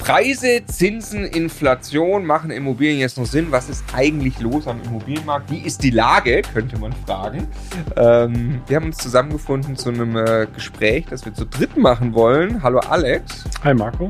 Preise, Zinsen, Inflation machen Immobilien jetzt noch Sinn? Was ist eigentlich los am Immobilienmarkt? Wie ist die Lage, könnte man fragen. Ähm, wir haben uns zusammengefunden zu einem äh, Gespräch, das wir zu dritt machen wollen. Hallo Alex. Hi Marco.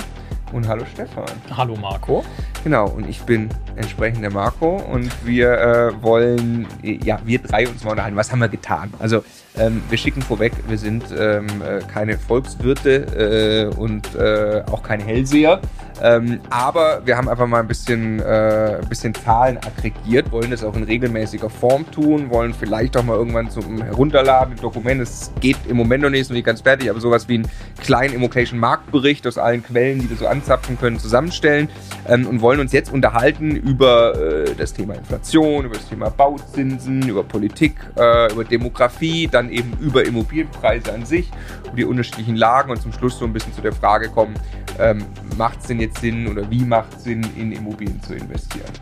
Und hallo Stefan. Hallo Marco. Genau, und ich bin entsprechend der Marco und wir äh, wollen, ja, wir drei uns mal unterhalten. Was haben wir getan? Also, ähm, wir schicken vorweg, wir sind ähm, äh, keine Volkswirte äh, und äh, auch keine Hellseher. Ähm, aber wir haben einfach mal ein bisschen, äh, ein bisschen Zahlen aggregiert, wollen das auch in regelmäßiger Form tun, wollen vielleicht auch mal irgendwann zum Herunterladen Dokument. Es geht im Moment noch nicht, ist noch nicht ganz fertig, aber sowas wie einen kleinen Immocation Marktbericht aus allen Quellen, die wir so anzapfen können, zusammenstellen ähm, und wollen uns jetzt unterhalten über äh, das Thema Inflation, über das Thema Bauzinsen, über Politik, äh, über Demografie, dann eben über Immobilienpreise an sich, über die unterschiedlichen Lagen und zum Schluss so ein bisschen zu der Frage kommen, ähm, macht es denn jetzt Sinn oder wie macht es Sinn, in Immobilien zu investieren?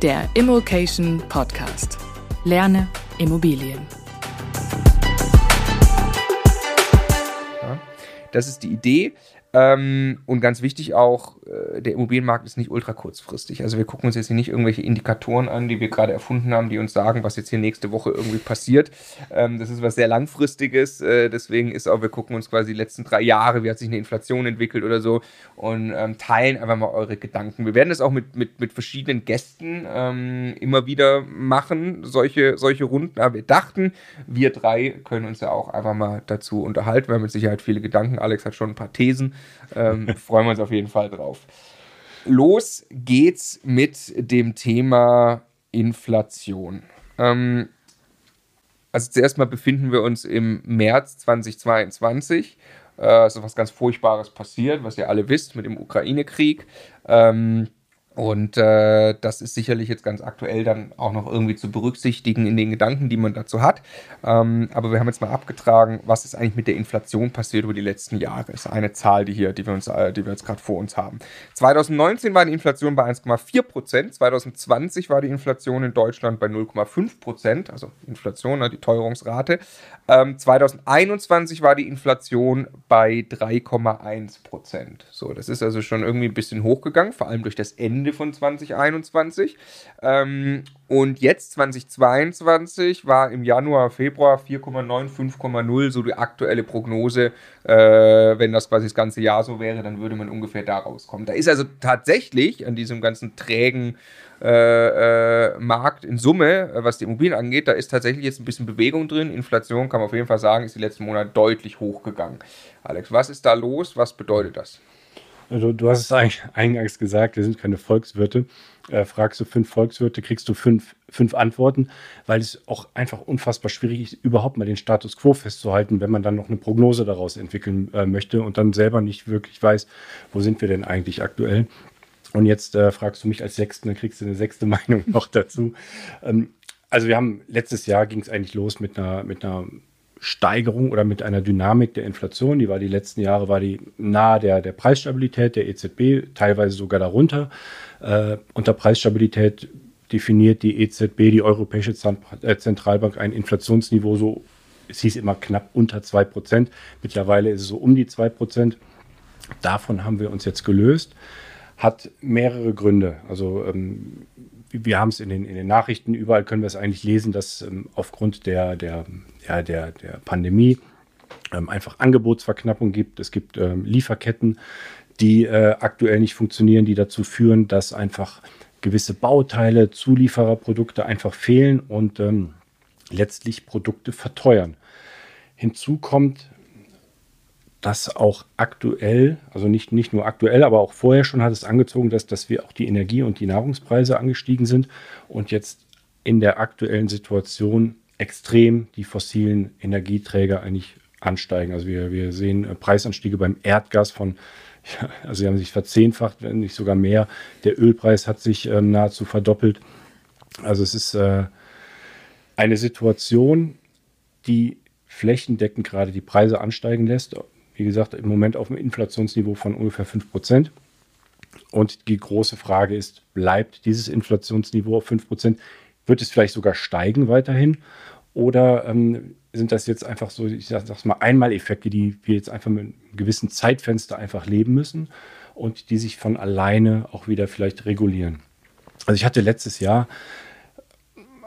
Der Immokation Podcast. Lerne Immobilien. das ist die Idee. Ähm, und ganz wichtig auch, äh, der Immobilienmarkt ist nicht ultra kurzfristig. Also wir gucken uns jetzt hier nicht irgendwelche Indikatoren an, die wir gerade erfunden haben, die uns sagen, was jetzt hier nächste Woche irgendwie passiert. Ähm, das ist was sehr langfristiges. Äh, deswegen ist auch, wir gucken uns quasi die letzten drei Jahre, wie hat sich eine Inflation entwickelt oder so und ähm, teilen einfach mal eure Gedanken. Wir werden das auch mit, mit, mit verschiedenen Gästen ähm, immer wieder machen, solche, solche Runden. Aber wir dachten, wir drei können uns ja auch einfach mal dazu unterhalten. Wir haben mit Sicherheit viele Gedanken. Alex hat schon ein paar Thesen. Ähm, freuen wir uns auf jeden Fall drauf. Los geht's mit dem Thema Inflation. Ähm, also zuerst mal befinden wir uns im März 2022. Äh, ist was ganz Furchtbares passiert, was ihr alle wisst mit dem Ukraine-Krieg. Ähm, und äh, das ist sicherlich jetzt ganz aktuell dann auch noch irgendwie zu berücksichtigen in den Gedanken, die man dazu hat. Ähm, aber wir haben jetzt mal abgetragen, was ist eigentlich mit der Inflation passiert über die letzten Jahre. Das ist eine Zahl, die hier, die wir uns, äh, die wir jetzt gerade vor uns haben. 2019 war die Inflation bei 1,4 Prozent. 2020 war die Inflation in Deutschland bei 0,5 Prozent, also Inflation, ne, die Teuerungsrate. Ähm, 2021 war die Inflation bei 3,1 Prozent. So, das ist also schon irgendwie ein bisschen hochgegangen, vor allem durch das Ende Ende von 2021. Ähm, und jetzt 2022 war im Januar, Februar 4,9, 5,0 so die aktuelle Prognose. Äh, wenn das quasi das ganze Jahr so wäre, dann würde man ungefähr da rauskommen. Da ist also tatsächlich an diesem ganzen trägen äh, äh, Markt in Summe, äh, was die Immobilien angeht, da ist tatsächlich jetzt ein bisschen Bewegung drin. Inflation kann man auf jeden Fall sagen, ist die letzten Monate deutlich hochgegangen. Alex, was ist da los? Was bedeutet das? Also du hast es eingangs gesagt, wir sind keine Volkswirte. Äh, fragst du fünf Volkswirte, kriegst du fünf, fünf Antworten, weil es auch einfach unfassbar schwierig ist, überhaupt mal den Status quo festzuhalten, wenn man dann noch eine Prognose daraus entwickeln äh, möchte und dann selber nicht wirklich weiß, wo sind wir denn eigentlich aktuell. Und jetzt äh, fragst du mich als Sechsten, dann kriegst du eine sechste Meinung noch dazu. Ähm, also wir haben letztes Jahr ging es eigentlich los mit einer, mit einer Steigerung oder mit einer Dynamik der Inflation. Die war die letzten Jahre war die nahe der, der Preisstabilität der EZB, teilweise sogar darunter. Äh, unter Preisstabilität definiert die EZB, die Europäische äh, Zentralbank, ein Inflationsniveau so, es hieß immer knapp unter 2%. Mittlerweile ist es so um die 2%. Davon haben wir uns jetzt gelöst. Hat mehrere Gründe. Also ähm, wir haben es in den, in den Nachrichten, überall können wir es eigentlich lesen, dass ähm, aufgrund der, der, ja, der, der Pandemie ähm, einfach Angebotsverknappung gibt. Es gibt ähm, Lieferketten, die äh, aktuell nicht funktionieren, die dazu führen, dass einfach gewisse Bauteile, Zuliefererprodukte einfach fehlen und ähm, letztlich Produkte verteuern. Hinzu kommt, dass auch aktuell, also nicht, nicht nur aktuell, aber auch vorher schon hat es angezogen, dass, dass wir auch die Energie- und die Nahrungspreise angestiegen sind und jetzt in der aktuellen Situation extrem die fossilen Energieträger eigentlich ansteigen. Also wir, wir sehen äh, Preisanstiege beim Erdgas von, also sie haben sich verzehnfacht, wenn nicht sogar mehr. Der Ölpreis hat sich ähm, nahezu verdoppelt. Also es ist äh, eine Situation, die flächendeckend gerade die Preise ansteigen lässt wie gesagt, im Moment auf einem Inflationsniveau von ungefähr 5%. Und die große Frage ist, bleibt dieses Inflationsniveau auf 5%? Wird es vielleicht sogar steigen weiterhin? Oder ähm, sind das jetzt einfach so, ich sag's mal, Einmaleffekte, die wir jetzt einfach mit einem gewissen Zeitfenster einfach leben müssen und die sich von alleine auch wieder vielleicht regulieren. Also ich hatte letztes Jahr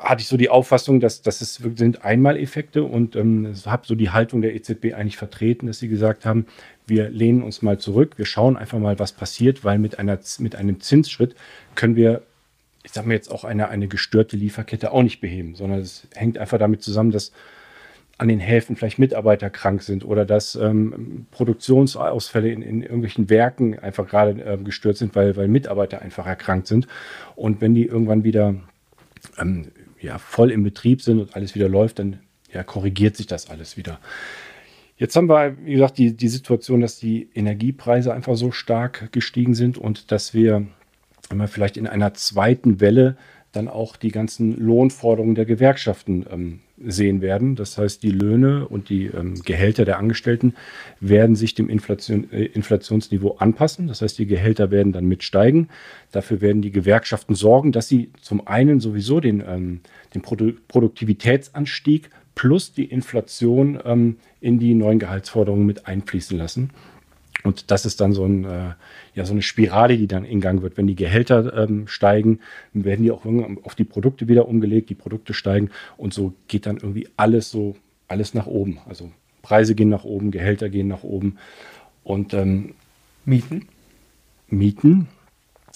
hatte ich so die Auffassung, dass, dass es sind Einmaleffekte und ähm, habe so die Haltung der EZB eigentlich vertreten, dass sie gesagt haben, wir lehnen uns mal zurück, wir schauen einfach mal, was passiert, weil mit, einer, mit einem Zinsschritt können wir, ich sage mir jetzt auch eine, eine gestörte Lieferkette auch nicht beheben, sondern es hängt einfach damit zusammen, dass an den Häfen vielleicht Mitarbeiter krank sind oder dass ähm, Produktionsausfälle in, in, irgendwelchen Werken einfach gerade äh, gestört sind, weil, weil Mitarbeiter einfach erkrankt sind. Und wenn die irgendwann wieder ähm, ja, voll im Betrieb sind und alles wieder läuft, dann ja, korrigiert sich das alles wieder. Jetzt haben wir, wie gesagt, die, die Situation, dass die Energiepreise einfach so stark gestiegen sind und dass wir, wenn wir vielleicht in einer zweiten Welle dann auch die ganzen Lohnforderungen der Gewerkschaften ähm, sehen werden. Das heißt, die Löhne und die ähm, Gehälter der Angestellten werden sich dem Inflation, äh, Inflationsniveau anpassen. Das heißt, die Gehälter werden dann mitsteigen. Dafür werden die Gewerkschaften sorgen, dass sie zum einen sowieso den, ähm, den Produ Produktivitätsanstieg plus die Inflation ähm, in die neuen Gehaltsforderungen mit einfließen lassen. Und das ist dann so, ein, äh, ja, so eine Spirale, die dann in Gang wird. Wenn die Gehälter ähm, steigen, werden die auch auf die Produkte wieder umgelegt, die Produkte steigen und so geht dann irgendwie alles so, alles nach oben. Also Preise gehen nach oben, Gehälter gehen nach oben. Und ähm, Mieten? Mieten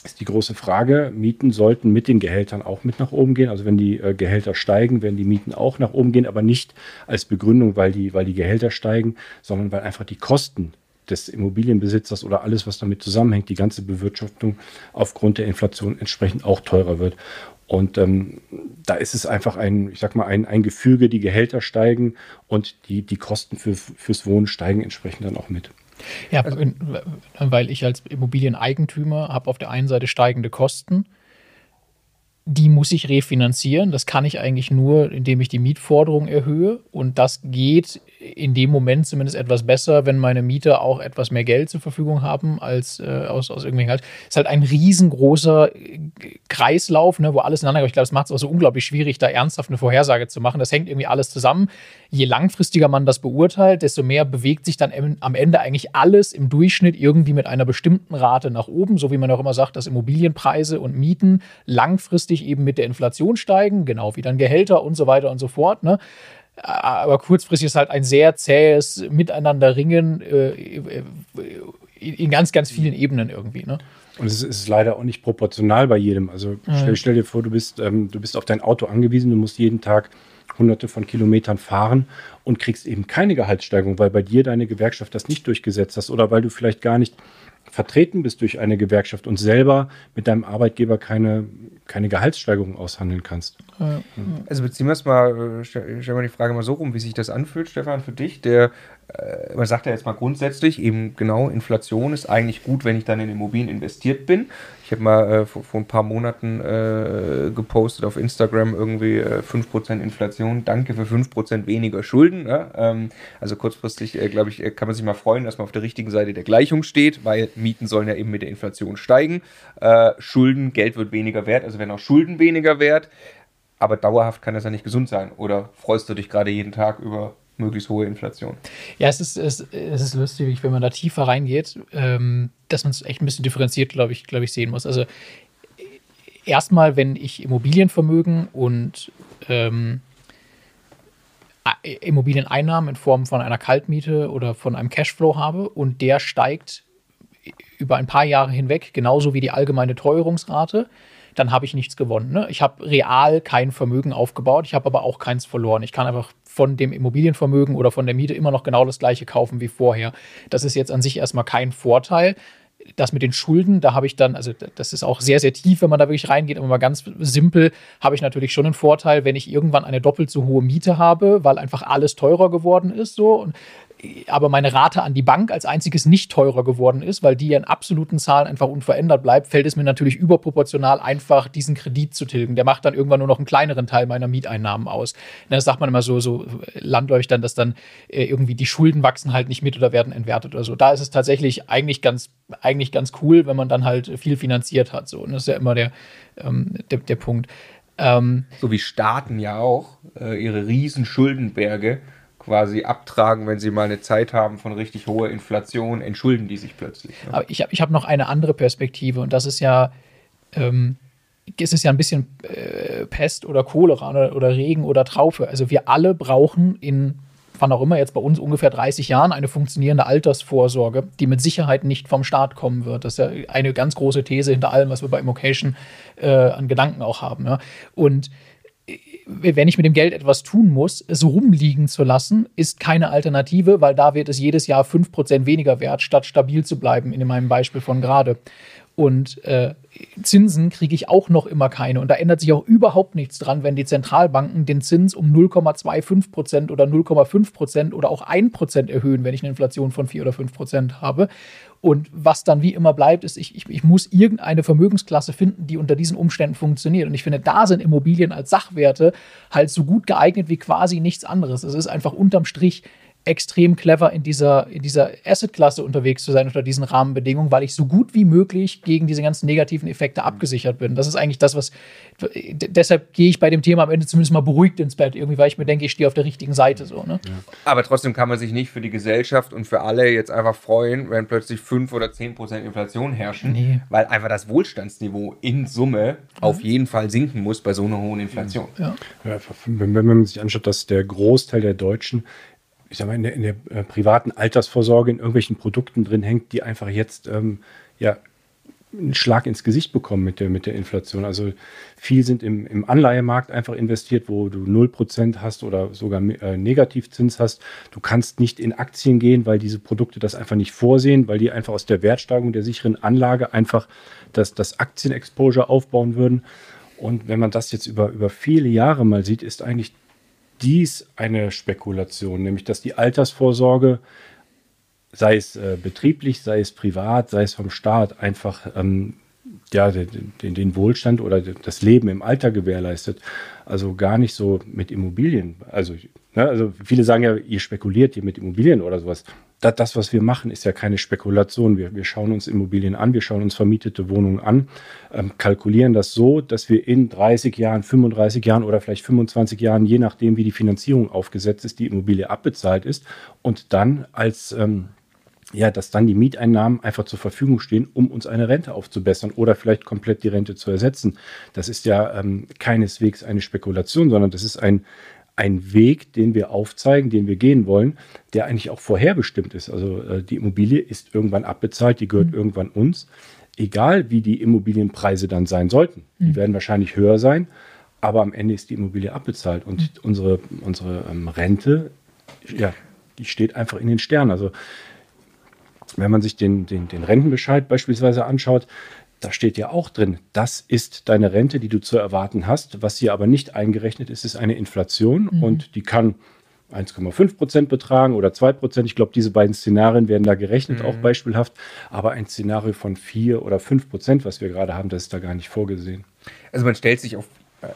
ist die große Frage. Mieten sollten mit den Gehältern auch mit nach oben gehen. Also wenn die äh, Gehälter steigen, werden die Mieten auch nach oben gehen, aber nicht als Begründung, weil die, weil die Gehälter steigen, sondern weil einfach die Kosten des Immobilienbesitzers oder alles, was damit zusammenhängt, die ganze Bewirtschaftung aufgrund der Inflation entsprechend auch teurer wird. Und ähm, da ist es einfach ein, ich sag mal, ein, ein Gefüge, die Gehälter steigen und die, die Kosten für, fürs Wohnen steigen entsprechend dann auch mit. Ja, also, weil ich als Immobilieneigentümer habe auf der einen Seite steigende Kosten, die muss ich refinanzieren. Das kann ich eigentlich nur, indem ich die Mietforderung erhöhe. Und das geht in dem Moment zumindest etwas besser, wenn meine Mieter auch etwas mehr Geld zur Verfügung haben als äh, aus, aus irgendwelchen halt. Es ist halt ein riesengroßer äh, Kreislauf, ne, wo alles ineinander geht. Ich glaube, das macht es auch so unglaublich schwierig, da ernsthaft eine Vorhersage zu machen. Das hängt irgendwie alles zusammen. Je langfristiger man das beurteilt, desto mehr bewegt sich dann am Ende eigentlich alles im Durchschnitt irgendwie mit einer bestimmten Rate nach oben, so wie man auch immer sagt, dass Immobilienpreise und Mieten langfristig eben mit der Inflation steigen, genau wie dann Gehälter und so weiter und so fort. Ne? aber kurzfristig ist halt ein sehr zähes Miteinanderringen äh, äh, in ganz, ganz vielen Ebenen irgendwie. Ne? Und es ist leider auch nicht proportional bei jedem. Also mhm. stell, stell, dir vor, du bist, ähm, du bist auf dein Auto angewiesen, du musst jeden Tag hunderte von Kilometern fahren und kriegst eben keine Gehaltssteigerung, weil bei dir deine Gewerkschaft das nicht durchgesetzt hast oder weil du vielleicht gar nicht vertreten bist durch eine Gewerkschaft und selber mit deinem Arbeitgeber keine, keine Gehaltssteigerung aushandeln kannst. Also beziehen wir es mal, äh, stellen wir die Frage mal so rum, wie sich das anfühlt, Stefan, für dich, der äh, man sagt ja jetzt mal grundsätzlich, eben genau, Inflation ist eigentlich gut, wenn ich dann in Immobilien investiert bin. Ich habe mal äh, vor, vor, ein paar Monaten äh, gepostet auf Instagram irgendwie äh, 5% Inflation, danke für 5% weniger Schulden. Ne? Ähm, also kurzfristig, äh, glaube ich, äh, kann man sich mal freuen, dass man auf der richtigen Seite der Gleichung steht, weil Mieten sollen ja eben mit der Inflation steigen. Äh, Schulden, Geld wird weniger wert, also werden auch Schulden weniger wert. Aber dauerhaft kann das ja nicht gesund sein. Oder freust du dich gerade jeden Tag über möglichst hohe Inflation. Ja, es ist, es, es ist lustig, wenn man da tiefer reingeht, ähm, dass man es echt ein bisschen differenziert, glaube ich, glaube ich, sehen muss. Also erstmal, wenn ich Immobilienvermögen und ähm, Immobilieneinnahmen in Form von einer Kaltmiete oder von einem Cashflow habe und der steigt über ein paar Jahre hinweg, genauso wie die allgemeine Teuerungsrate, dann habe ich nichts gewonnen. Ne? Ich habe real kein Vermögen aufgebaut, ich habe aber auch keins verloren. Ich kann einfach von dem Immobilienvermögen oder von der Miete immer noch genau das gleiche kaufen wie vorher. Das ist jetzt an sich erstmal kein Vorteil. Das mit den Schulden, da habe ich dann, also das ist auch sehr, sehr tief, wenn man da wirklich reingeht, aber mal ganz simpel, habe ich natürlich schon einen Vorteil, wenn ich irgendwann eine doppelt so hohe Miete habe, weil einfach alles teurer geworden ist. So. Und aber meine Rate an die Bank als einziges nicht teurer geworden ist, weil die in absoluten Zahlen einfach unverändert bleibt, fällt es mir natürlich überproportional einfach, diesen Kredit zu tilgen. Der macht dann irgendwann nur noch einen kleineren Teil meiner Mieteinnahmen aus. Das sagt man immer so, so landläufig dann, dass dann äh, irgendwie die Schulden wachsen halt nicht mit oder werden entwertet oder so. Da ist es tatsächlich eigentlich ganz, eigentlich ganz cool, wenn man dann halt viel finanziert hat. So. Und das ist ja immer der, ähm, der, der Punkt. Ähm, So wie Staaten ja auch äh, ihre riesen Schuldenberge quasi abtragen, wenn sie mal eine Zeit haben von richtig hoher Inflation, entschulden die sich plötzlich. Ne? Aber ich habe ich hab noch eine andere Perspektive und das ist ja, ähm, es ist ja ein bisschen äh, Pest oder Cholera oder, oder Regen oder Traufe. Also wir alle brauchen in, wann auch immer, jetzt bei uns ungefähr 30 Jahren eine funktionierende Altersvorsorge, die mit Sicherheit nicht vom Staat kommen wird. Das ist ja eine ganz große These hinter allem, was wir bei Immocation äh, an Gedanken auch haben. Ja? Und wenn ich mit dem Geld etwas tun muss, es rumliegen zu lassen, ist keine Alternative, weil da wird es jedes Jahr 5% weniger wert, statt stabil zu bleiben, in meinem Beispiel von gerade. Und äh, Zinsen kriege ich auch noch immer keine. Und da ändert sich auch überhaupt nichts dran, wenn die Zentralbanken den Zins um 0,25 Prozent oder 0,5 Prozent oder auch 1 Prozent erhöhen, wenn ich eine Inflation von 4 oder 5 Prozent habe. Und was dann wie immer bleibt, ist, ich, ich, ich muss irgendeine Vermögensklasse finden, die unter diesen Umständen funktioniert. Und ich finde, da sind Immobilien als Sachwerte halt so gut geeignet wie quasi nichts anderes. Es ist einfach unterm Strich extrem clever in dieser, in dieser Asset-Klasse unterwegs zu sein unter diesen Rahmenbedingungen, weil ich so gut wie möglich gegen diese ganzen negativen Effekte abgesichert bin. Das ist eigentlich das, was deshalb gehe ich bei dem Thema am Ende zumindest mal beruhigt ins Bett, irgendwie, weil ich mir denke, ich stehe auf der richtigen Seite so. Ne? Aber trotzdem kann man sich nicht für die Gesellschaft und für alle jetzt einfach freuen, wenn plötzlich 5 oder 10 Prozent Inflation herrschen, Nee. weil einfach das Wohlstandsniveau in Summe auf jeden Fall sinken muss bei so einer hohen Inflation. Ja. Ja, wenn, wenn man sich anschaut, dass der Großteil der Deutschen, ich sag mal, in der, in der äh, privaten Altersvorsorge in irgendwelchen Produkten drin hängt, die einfach jetzt ähm, ja, einen Schlag ins Gesicht bekommen mit der, mit der Inflation. Also viel sind im, im Anleihemarkt einfach investiert, wo du 0% hast oder sogar äh, Negativzins hast. Du kannst nicht in Aktien gehen, weil diese Produkte das einfach nicht vorsehen, weil die einfach aus der Wertsteigerung der sicheren Anlage einfach das, das Aktienexposure aufbauen würden. Und wenn man das jetzt über, über viele Jahre mal sieht, ist eigentlich dies eine Spekulation, nämlich dass die Altersvorsorge, sei es äh, betrieblich, sei es privat, sei es vom Staat, einfach ähm, ja, den, den, Wohlstand oder das Leben im Alter gewährleistet. Also gar nicht so mit Immobilien. Also, ne, also viele sagen ja, ihr spekuliert hier mit Immobilien oder sowas. Das, was wir machen, ist ja keine Spekulation. Wir, wir schauen uns Immobilien an, wir schauen uns vermietete Wohnungen an, ähm, kalkulieren das so, dass wir in 30 Jahren, 35 Jahren oder vielleicht 25 Jahren, je nachdem, wie die Finanzierung aufgesetzt ist, die Immobilie abbezahlt ist und dann als ähm, ja, dass dann die Mieteinnahmen einfach zur Verfügung stehen, um uns eine Rente aufzubessern oder vielleicht komplett die Rente zu ersetzen. Das ist ja ähm, keineswegs eine Spekulation, sondern das ist ein, ein Weg, den wir aufzeigen, den wir gehen wollen, der eigentlich auch vorherbestimmt ist. Also äh, die Immobilie ist irgendwann abbezahlt, die gehört irgendwann uns. Egal wie die Immobilienpreise dann sein sollten. Die werden wahrscheinlich höher sein, aber am Ende ist die Immobilie abbezahlt und unsere, unsere ähm, Rente, ja, die steht einfach in den Sternen. Also wenn man sich den, den, den Rentenbescheid beispielsweise anschaut, da steht ja auch drin, das ist deine Rente, die du zu erwarten hast. Was hier aber nicht eingerechnet ist, ist eine Inflation und die kann 1,5 Prozent betragen oder 2 Prozent. Ich glaube, diese beiden Szenarien werden da gerechnet, auch beispielhaft. Aber ein Szenario von 4 oder 5 Prozent, was wir gerade haben, das ist da gar nicht vorgesehen. Also man stellt sich auf, äh,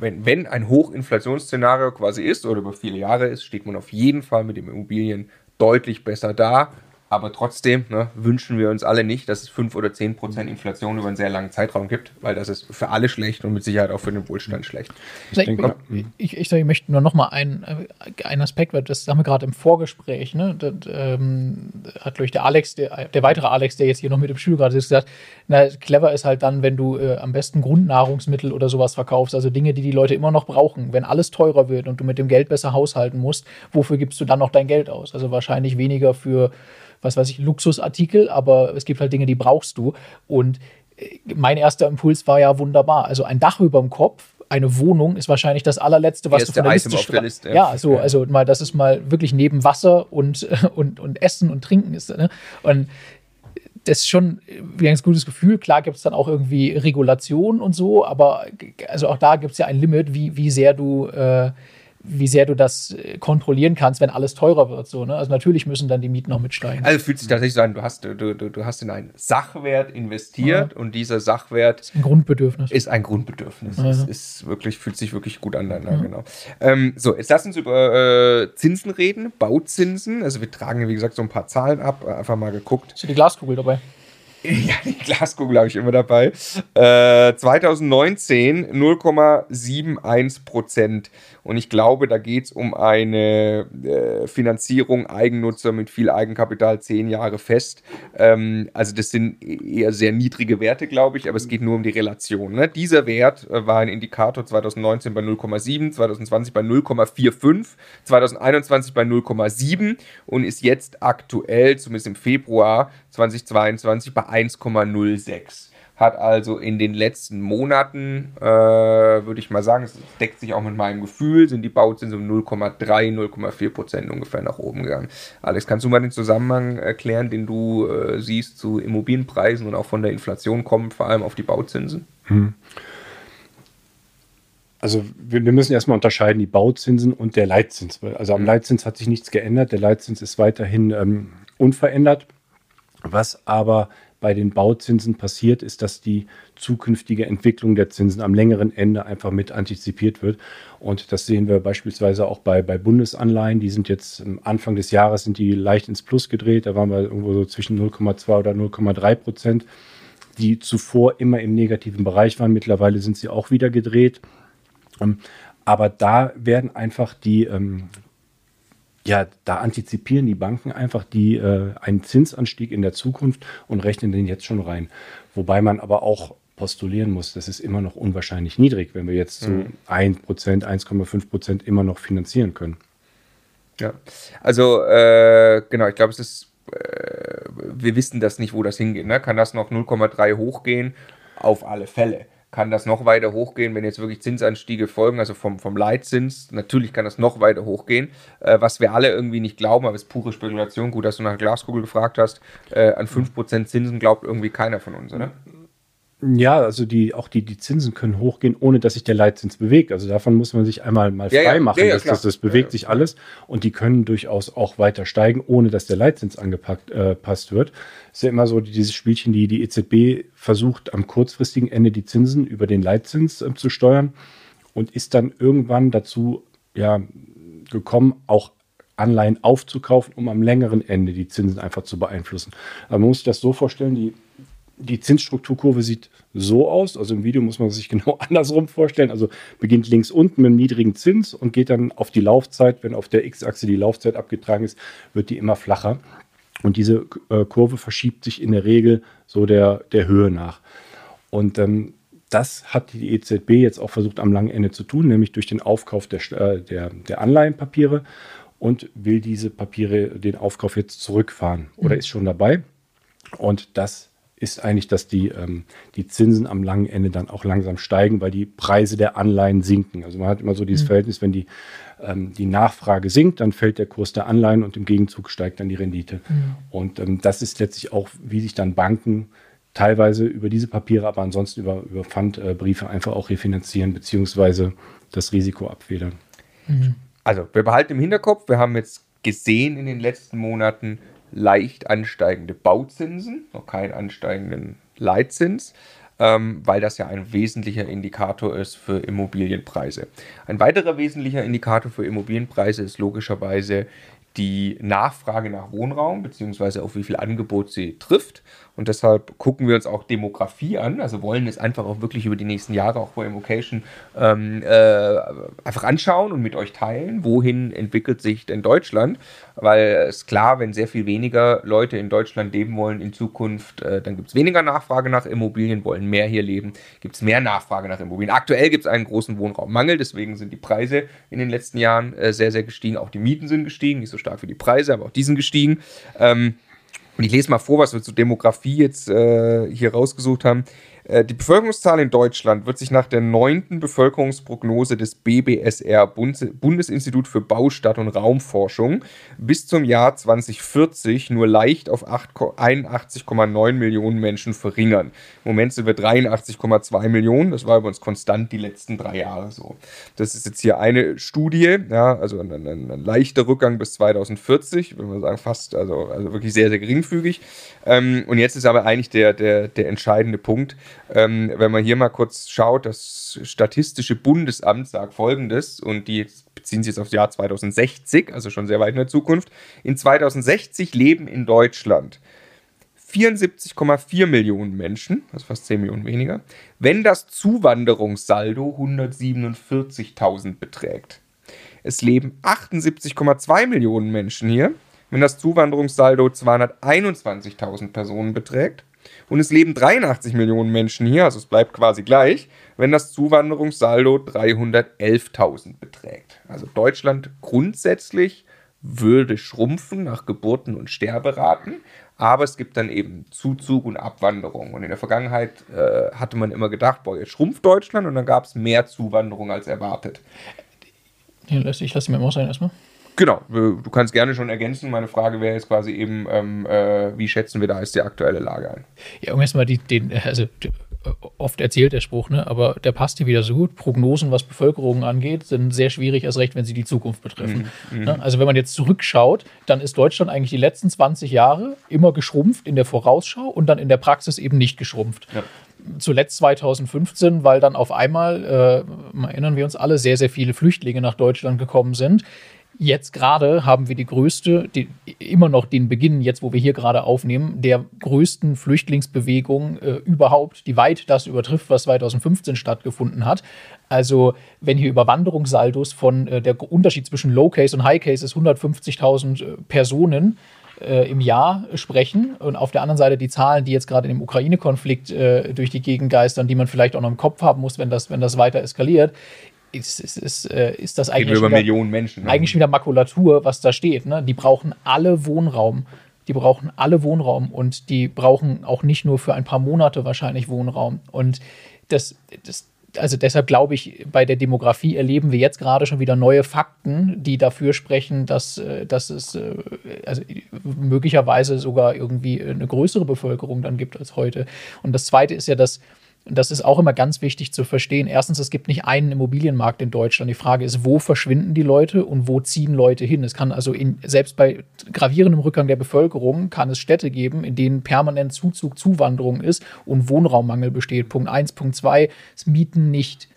wenn, wenn ein Hochinflationsszenario quasi ist oder über viele Jahre ist, steht man auf jeden Fall mit dem Immobilien deutlich besser da. Aber trotzdem ne, wünschen wir uns alle nicht, dass es 5 oder 10 Prozent Inflation über einen sehr langen Zeitraum gibt, weil das ist für alle schlecht und mit Sicherheit auch für den Wohlstand schlecht. Ich, denke- ich, ich, ich möchte nur noch mal einen, äh, einen Aspekt, weil das haben wir gerade im Vorgespräch, ne? Das, ähm, hat, glaube ich, der Alex, der, der weitere Alex, der jetzt hier noch mit im Stuhl gerade ist, gesagt, na, clever ist halt dann, wenn du äh, am besten Grundnahrungsmittel oder sowas verkaufst, also Dinge, die die Leute immer noch brauchen. Wenn alles teurer wird und du mit dem Geld besser haushalten musst, wofür gibst du dann noch dein Geld aus? Also wahrscheinlich weniger für, was weiß ich, Luxusartikel, aber es gibt halt Dinge, die brauchst du. Und äh, mein erster Impuls war ja wunderbar. Also ein Dach über dem Kopf, eine Wohnung ist wahrscheinlich das allerletzte, was Erste du von der Item Liste auf der Liste. Ja, so, Ja. also mal, das ist mal wirklich neben Wasser und, und, und Essen und Trinken ist. Ne? Und das ist schon ein ganz gutes Gefühl. Klar gibt es dann auch irgendwie Regulation und so, aber also auch da gibt es ja ein Limit, wie, wie sehr du äh, wie sehr du das äh, kontrollieren kannst, wenn alles teurer wird. So, ne? Also natürlich müssen dann die Mieten noch mitsteigen. Also fühlt sich tatsächlich so an, du hast, du, du, du hast in einen Sachwert investiert und dieser Sachwert ein Grundbedürfnis. ist ein Grundbedürfnis. Es ist wirklich, fühlt sich wirklich gut an. Ja, genau. Ähm, so, jetzt lass uns über äh, Zinsen reden, Bauzinsen. Also wir tragen, wie gesagt, so ein paar Zahlen ab, einfach mal geguckt. Ist ja die Glaskugel dabei. Ja, die Glaskugel habe ich immer dabei. Äh, 2019 0,71 Prozent. Und ich glaube, da geht es um eine äh, Finanzierung Eigennutzer mit viel Eigenkapital, zehn Jahre fest. Ähm, also das sind eher sehr niedrige Werte, glaube ich, aber es geht nur um die Relation. Ne? Dieser Wert äh, war ein Indikator 2019 bei 0,7, 2020 bei 0,45, 2021 bei 0,7 und ist jetzt aktuell, zumindest im Februar 2022, bei 1,06. Hat also in den letzten Monaten, äh, würde ich mal sagen, es deckt sich auch mit meinem Gefühl, sind die Bauzinsen um 0,3, 0,4 Prozent ungefähr nach oben gegangen. Alex, kannst du mal den Zusammenhang erklären, den du äh, siehst zu Immobilienpreisen und auch von der Inflation kommen, vor allem auf die Bauzinsen? Hm. Also wir, wir, müssen erstmal unterscheiden die Bauzinsen und der Leitzins. Also am hm. Leitzins hat sich nichts geändert. Der Leitzins ist weiterhin ähm, unverändert. Was aber bei den Bauzinsen passiert, ist, dass die zukünftige Entwicklung der Zinsen am längeren Ende einfach mit antizipiert wird. Und das sehen wir beispielsweise auch bei, bei Bundesanleihen. Die sind jetzt Anfang des Jahres sind die leicht ins Plus gedreht. Da waren wir irgendwo so zwischen 0,2 oder 0,3 Prozent, die zuvor immer im negativen Bereich waren. Mittlerweile sind sie auch wieder gedreht. Ähm, aber da werden einfach die, ähm, ja, da antizipieren die Banken einfach die, äh, einen Zinsanstieg in der Zukunft und rechnen den jetzt schon rein. Wobei man aber auch postulieren muss, das ist immer noch unwahrscheinlich niedrig, wenn wir jetzt so mhm. 1%, 1,5 Prozent immer noch finanzieren können. Ja, also äh, genau, ich glaube, es ist, äh, wir wissen das nicht, wo das hingeht. Ne? Kann das noch 0,3 hochgehen? Auf alle Fälle kann das noch weiter hochgehen, wenn jetzt wirklich Zinsanstiege folgen, also vom, vom Leitzins. Natürlich kann das noch weiter hochgehen, äh, was wir alle irgendwie nicht glauben, aber es ist pure Spekulation. Gut, dass du nach Glaskugel gefragt hast. Äh, an 5% Zinsen glaubt irgendwie keiner von uns, oder? Ja, also die, auch die, die Zinsen können hochgehen, ohne dass sich der Leitzins bewegt. Also davon muss man sich einmal mal ja, frei machen. Ja, ja, das, das, bewegt sich alles und die können durchaus auch weiter steigen, ohne dass der Leitzins angepasst äh, wird. Ist ja immer so dieses Spielchen, die die EZB versucht, am kurzfristigen Ende die Zinsen über den Leitzins äh, zu steuern und ist dann irgendwann dazu ja, gekommen, auch Anleihen aufzukaufen, um am längeren Ende die Zinsen einfach zu beeinflussen. Aber man muss sich das so vorstellen, die die Zinsstrukturkurve sieht so aus. Also im Video muss man sich genau andersrum vorstellen. Also beginnt links unten mit einem niedrigen Zins und geht dann auf die Laufzeit. Wenn auf der X-Achse die Laufzeit abgetragen ist, wird die immer flacher. Und diese äh, Kurve verschiebt sich in der Regel so der, der Höhe nach. Und ähm, das hat die EZB jetzt auch versucht am langen Ende zu tun, nämlich durch den Aufkauf der, äh, der, der Anleihenpapiere und will diese Papiere, den Aufkauf jetzt zurückfahren oder mhm. ist schon dabei. Und das ist eigentlich, dass die, ähm, die Zinsen am langen Ende dann auch langsam steigen, weil die Preise der Anleihen sinken. Also man hat immer so dieses mhm. Verhältnis, wenn die, ähm, die Nachfrage sinkt, dann fällt der Kurs der Anleihen und im Gegenzug steigt dann die Rendite. Mhm. Und ähm, das ist letztlich auch, wie sich dann Banken teilweise über diese Papiere, aber ansonsten über, über Pfandbriefe einfach auch refinanzieren, beziehungsweise das Risiko abfedern. Mhm. Also wir behalten im Hinterkopf, wir haben jetzt gesehen in den letzten Monaten, leicht ansteigende Bauzinsen, noch keinen ansteigenden Leitzins, ähm, weil das ja ein wesentlicher Indikator ist für Immobilienpreise. Ein weiterer wesentlicher Indikator für Immobilienpreise ist logischerweise die Nachfrage nach Wohnraum, beziehungsweise auf wie viel Angebot sie trifft. Und deshalb gucken wir uns auch Demografie an, also wollen es einfach auch wirklich über die nächsten Jahre auch bei Immocation ähm, äh, einfach anschauen und mit euch teilen, wohin entwickelt sich denn Deutschland. Weil es klar, wenn sehr viel weniger Leute in Deutschland leben wollen in Zukunft, äh, dann gibt es weniger Nachfrage nach Immobilien, wollen mehr hier leben, gibt es mehr Nachfrage nach Immobilien. Aktuell gibt es einen großen Wohnraummangel, deswegen sind die Preise in den letzten Jahren äh, sehr, sehr gestiegen. Auch die Mieten sind gestiegen, nicht so stark wie die Preise, aber auch die sind gestiegen. Ähm, und ich lese mal vor, was wir zur Demografie jetzt äh, hier rausgesucht haben. Äh, die Bevölkerungszahl in Deutschland wird sich nach der neunten Bevölkerungsprognose des BBSR, Bundesinstitut für Bau, Stadt und Raumforschung, bis zum Jahr 2040 nur leicht auf 81,9 Millionen Menschen verringern. Im Moment sind wir 83,2 Millionen. Das war übrigens konstant die letzten drei Jahre so. Das ist jetzt hier eine Studie, ja, also ein, ein, ein leichter Rückgang bis 2040, würde man sagen, fast, also, also wirklich sehr, sehr geringfügig. Ähm, und jetzt ist aber eigentlich der, der, der entscheidende Punkt. Ähm, wenn man hier mal kurz schaut, das Statistische Bundesamt sagt folgendes, und die beziehen sich jetzt aufs Jahr 2060, also schon sehr weit in der Zukunft. In 2060 leben in Deutschland 74,4 Millionen Menschen, das ist fast 10 Millionen weniger, wenn das Zuwanderungssaldo 147.000 beträgt. Es leben 78,2 Millionen Menschen hier, wenn das Zuwanderungssaldo 221.000 Personen beträgt. Und es leben 83 Millionen Menschen hier, also es bleibt quasi gleich, wenn das Zuwanderungssaldo 311.000 beträgt. Also Deutschland grundsätzlich würde schrumpfen nach Geburten und Sterberaten, aber es gibt dann eben Zuzug und Abwanderung. Und in der Vergangenheit äh, hatte man immer gedacht, boah, jetzt schrumpft Deutschland und dann gab es mehr Zuwanderung als erwartet. Ich lasse mir mal sein erstmal. Genau, du kannst gerne schon ergänzen. Meine Frage wäre jetzt quasi eben, ähm, äh, wie schätzen wir da jetzt die aktuelle Lage ein? Ja, um erstmal die, den, also oft erzählt der Spruch, ne? aber der passt hier wieder so gut. Prognosen, was Bevölkerung angeht, sind sehr schwierig, erst recht, wenn sie die Zukunft betreffen. Mhm. Ne? Also wenn man jetzt zurückschaut, dann ist Deutschland eigentlich die letzten 20 Jahre immer geschrumpft in der Vorausschau und dann in der Praxis eben nicht geschrumpft. Ja zuletzt 2015, weil dann auf einmal, äh, erinnern wir uns alle, sehr, sehr viele Flüchtlinge nach Deutschland gekommen sind. Jetzt gerade haben wir die größte, die, immer noch den Beginn, jetzt wo wir hier gerade aufnehmen, der größten Flüchtlingsbewegung äh, überhaupt, die weit das übertrifft, was 2015 stattgefunden hat. Also wenn hier über Wanderungssaldos von äh, der Unterschied zwischen Low Case und High Case ist 150.000 äh, Personen äh, im Jahr sprechen und auf der anderen Seite die Zahlen, die jetzt gerade im Ukraine-Konflikt äh, durch die Gegend geistern, die man vielleicht auch noch im Kopf haben muss, wenn das, wenn das weiter eskaliert, ist, ist, ist, äh, ist das eigentlich, über wieder, Millionen Menschen, ne? eigentlich wieder Makulatur, was da steht. Ne? Die brauchen alle Wohnraum. Die brauchen alle Wohnraum und die brauchen auch nicht nur für ein paar Monate wahrscheinlich Wohnraum. Und das, das also deshalb glaube ich, bei der Demografie erleben wir jetzt gerade schon wieder neue Fakten, die dafür sprechen, dass, äh, dass es äh, also möglicherweise sogar irgendwie eine größere Bevölkerung dann gibt als heute. Und das Zweite ist ja, dass das ist auch immer ganz wichtig zu verstehen. Erstens, es gibt nicht einen Immobilienmarkt in Deutschland. Die Frage ist, wo verschwinden die Leute und wo ziehen Leute hin? Es kann also in, selbst bei gravierendem Rückgang der Bevölkerung kann es Städte geben, in denen permanent Zuzug, Zuwanderung ist und Wohnraummangel besteht. Punkt eins, Punkt zwei, es mieten nicht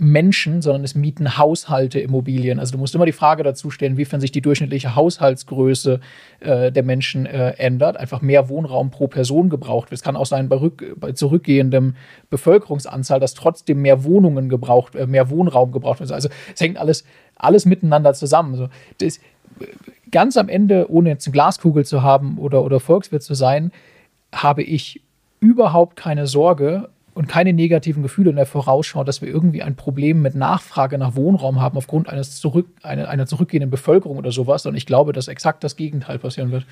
Menschen, sondern es mieten Haushalte Immobilien. Also du musst immer die Frage dazu stellen, inwiefern sich die durchschnittliche Haushaltsgröße äh, der Menschen äh, ändert. Einfach mehr Wohnraum pro Person gebraucht wird. Es kann auch sein, bei, bei zurückgehendem Bevölkerungsanzahl, dass trotzdem mehr Wohnungen gebraucht, äh, mehr Wohnraum gebraucht wird. Also es hängt alles, alles miteinander zusammen. Also das, ganz am Ende, ohne jetzt eine Glaskugel zu haben oder, oder Volkswirt zu sein, habe ich überhaupt keine Sorge, und keine negativen Gefühle in der Vorausschau, dass wir irgendwie ein Problem mit Nachfrage nach Wohnraum haben aufgrund eines zurück, einer, einer zurückgehenden Bevölkerung oder sowas. Und ich glaube, dass exakt das Gegenteil passieren wird.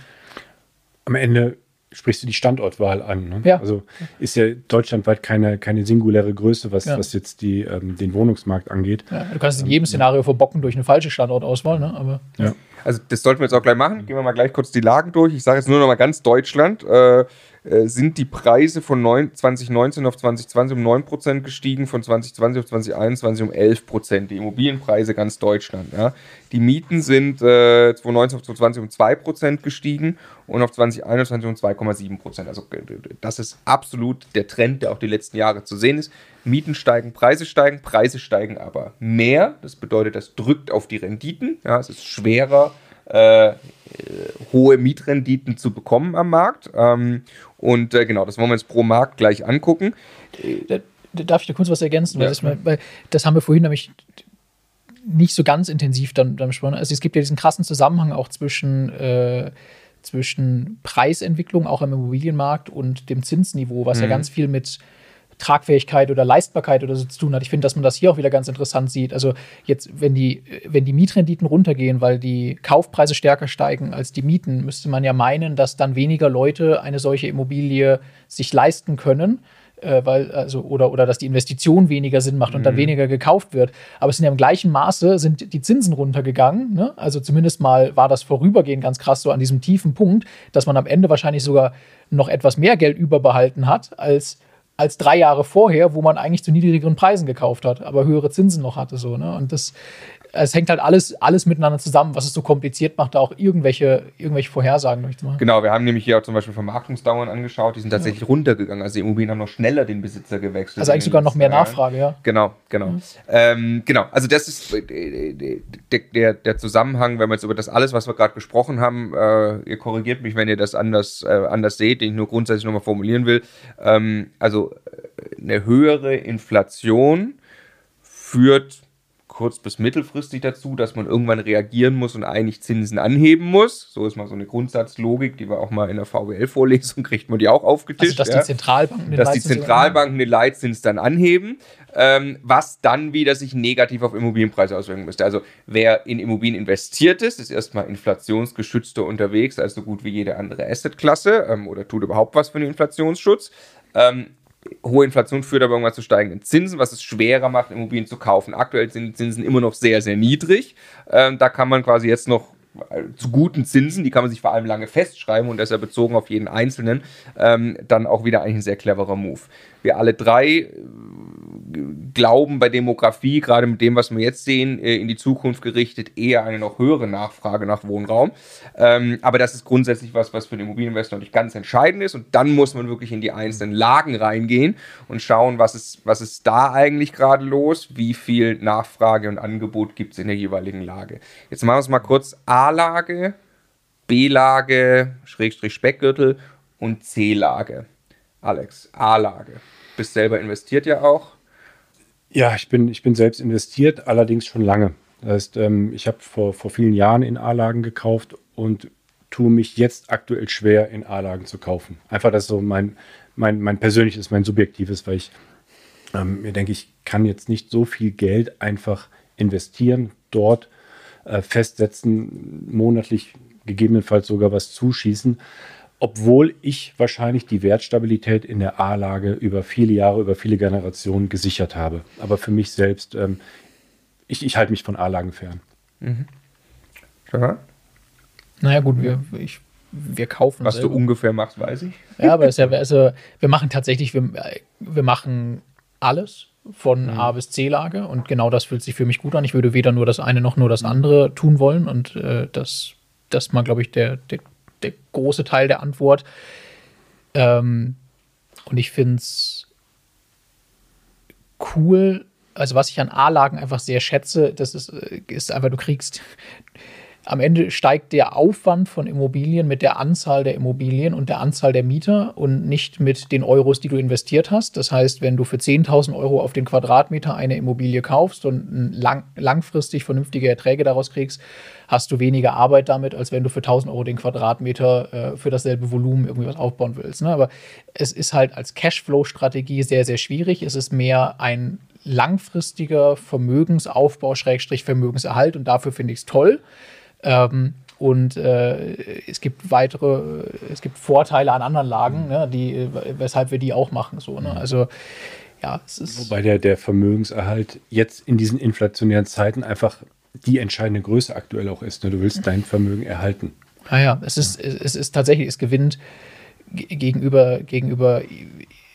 Am Ende sprichst du die Standortwahl an. Ne? Ja. Also ist ja deutschlandweit keine, keine singuläre Größe, was, ja. was jetzt die, ähm, den Wohnungsmarkt angeht. Ja, du kannst in jedem ähm, Szenario verbocken durch eine falsche Standortauswahl, ne? aber ja. Also das sollten wir jetzt auch gleich machen. Gehen wir mal gleich kurz die Lagen durch. Ich sage jetzt nur noch mal ganz Deutschland. Äh, äh, sind die Preise von 9, 2019 auf 2020 um 9% gestiegen, von 2020 auf 2021 um 11%. Die Immobilienpreise ganz Deutschland. Ja. Die Mieten sind äh, 2019 auf 2020 um 2% gestiegen und auf 2021 um 2,7%. Also äh, das ist absolut der Trend, der auch die letzten Jahre zu sehen ist. Mieten steigen, Preise steigen, Preise steigen aber mehr. Das bedeutet, das drückt auf die Renditen. Ja, es ist schwerer, äh, hohe Mietrenditen zu bekommen am Markt. Ähm, und äh, genau, das wollen wir uns pro Markt gleich angucken. Da, da darf ich da kurz was ergänzen? Ja. Das, weil das haben wir vorhin nämlich nicht so ganz intensiv dann, dann besprochen. Also es gibt ja diesen krassen Zusammenhang auch zwischen, äh, zwischen Preisentwicklung auch im Immobilienmarkt und dem Zinsniveau, was mhm. ja ganz viel mit Tragfähigkeit oder Leistbarkeit oder so zu tun hat. Ich finde, dass man das hier auch wieder ganz interessant sieht. Also jetzt, wenn die, wenn die Mietrenditen runtergehen, weil die Kaufpreise stärker steigen als die Mieten, müsste man ja meinen, dass dann weniger Leute eine solche Immobilie sich leisten können. Äh, weil, also, oder, oder dass die Investition weniger Sinn macht und mhm. dann weniger gekauft wird. Aber es sind ja im gleichen Maße sind die Zinsen runtergegangen. Ne? Also zumindest mal war das vorübergehend ganz krass so an diesem tiefen Punkt, dass man am Ende wahrscheinlich sogar noch etwas mehr Geld überbehalten hat, als als drei Jahre vorher, wo man eigentlich zu niedrigeren Preisen gekauft hat, aber höhere Zinsen noch hatte. So, ne? Und das, es hängt halt alles, alles miteinander zusammen, was es so kompliziert macht, da auch irgendwelche, irgendwelche Vorhersagen durchzumachen. Genau, wir haben nämlich hier auch zum Beispiel Vermarktungsdauern angeschaut, die sind tatsächlich ja. runtergegangen. Also die Immobilien haben noch schneller den Besitzer gewechselt. Also eigentlich sogar noch mehr Nachfrage, ja. Genau, genau. Mhm. Ähm, genau, also das ist äh, der, der, der, Zusammenhang, wenn wir jetzt über das alles, was wir gerade besprochen haben, äh, ihr korrigiert mich, wenn ihr das anders, äh, anders seht, den ich nur grundsätzlich nochmal formulieren will. Ähm, also äh, eine höhere Inflation führt kurz- bis mittelfristig dazu, dass man irgendwann reagieren muss und eigentlich Zinsen anheben muss. So ist mal so eine Grundsatzlogik, die wir auch mal in der VWL-Vorlesung kriegt man die auch aufgetischt. Also, dass ja. die Zentralbanken den dass die Zentralbanken den Leitzins dann anheben, ähm, was dann wieder sich negativ auf Immobilienpreise auswirken müsste. Also wer in Immobilien investiert ist, ist erstmal inflationsgeschützter unterwegs als so gut wie jede andere Assetklasse ähm, oder tut überhaupt was für den Inflationsschutz. Ähm, hohe Inflation führt aber irgendwann zu steigenden Zinsen, was es schwerer macht, Immobilien zu kaufen. Aktuell sind die Zinsen immer noch sehr, sehr niedrig. Ähm, da kann man quasi jetzt noch äh, zu guten Zinsen, die kann man sich vor allem lange festschreiben und deshalb bezogen auf jeden Einzelnen, ähm, dann auch wieder eigentlich ein sehr cleverer Move. Wir alle drei glauben bei Demografie, gerade mit dem, was wir jetzt sehen, äh, in die Zukunft gerichtet, eher eine noch höhere Nachfrage nach Wohnraum. Ähm, aber das ist grundsätzlich was, was für den Immobilieninvestor natürlich ganz entscheidend ist. Und dann muss man wirklich in die einzelnen Lagen reingehen und schauen, was ist, was ist da eigentlich gerade los, wie viel Nachfrage und Angebot gibt es in der jeweiligen Lage. Jetzt machen wir es mal kurz A-Lage, B-Lage, Schrägstrich Speckgürtel und C-Lage. Alex, A-Lage. Bist selber investiert ja auch. Ja, ich bin, ich bin selbst investiert, allerdings schon lange. Das heißt, ähm, ich habe vor, vor vielen Jahren in A-Lagen gekauft und tue mich jetzt aktuell schwer, in A-Lagen zu kaufen. Einfach das so mein, mein, mein persönliches, mein subjektives, weil ich ähm, mir denke, ich kann jetzt nicht so viel Geld einfach investieren, dort äh, festsetzen, monatlich gegebenenfalls sogar was zuschießen obwohl ich wahrscheinlich die Wertstabilität in der A-Lage über viele Jahre, über viele Generationen gesichert habe. Aber für mich selbst, ähm, ich, ich halte mich von A-Lagen fern. Mhm. Ja. Naja, gut, wir, ich, wir kaufen. Was selber. du ungefähr machst, weiß ich. Ja, aber ist ja, also, wir machen tatsächlich, wir, wir machen alles von mhm. A bis C-Lage und genau das fühlt sich für mich gut an. Ich würde weder nur das eine noch nur das andere tun wollen und äh, das, das mal, glaube ich, der, der der große Teil der Antwort. Ähm, und ich finde es cool, also was ich an A-Lagen einfach sehr schätze, das ist, äh, ist einfach, du kriegst, am Ende steigt der Aufwand von Immobilien mit der Anzahl der Immobilien und der Anzahl der Mieter und nicht mit den Euros, die du investiert hast. Das heißt, wenn du für 10.000 Euro auf den Quadratmeter eine Immobilie kaufst und lang, langfristig vernünftige Erträge daraus kriegst, hast du weniger Arbeit damit, als wenn du für 1.000 Euro den Quadratmeter äh, für dasselbe Volumen irgendwie was aufbauen willst. Ne? Aber es ist halt als Cashflow-Strategie sehr, sehr schwierig. Es ist mehr ein langfristiger Vermögensaufbau, Schrägstrich Vermögenserhalt und dafür finde ich es toll. Ähm, und äh, es gibt weitere, es gibt Vorteile an anderen Lagen, ne, die, weshalb wir die auch machen. So, ne? Also ja, es ist. Wobei der, der Vermögenserhalt jetzt in diesen inflationären Zeiten einfach die entscheidende Größe aktuell auch ist. Ne? Du willst dein Vermögen erhalten. Ah ja, es ist, es ist tatsächlich, es gewinnt gegenüber, gegenüber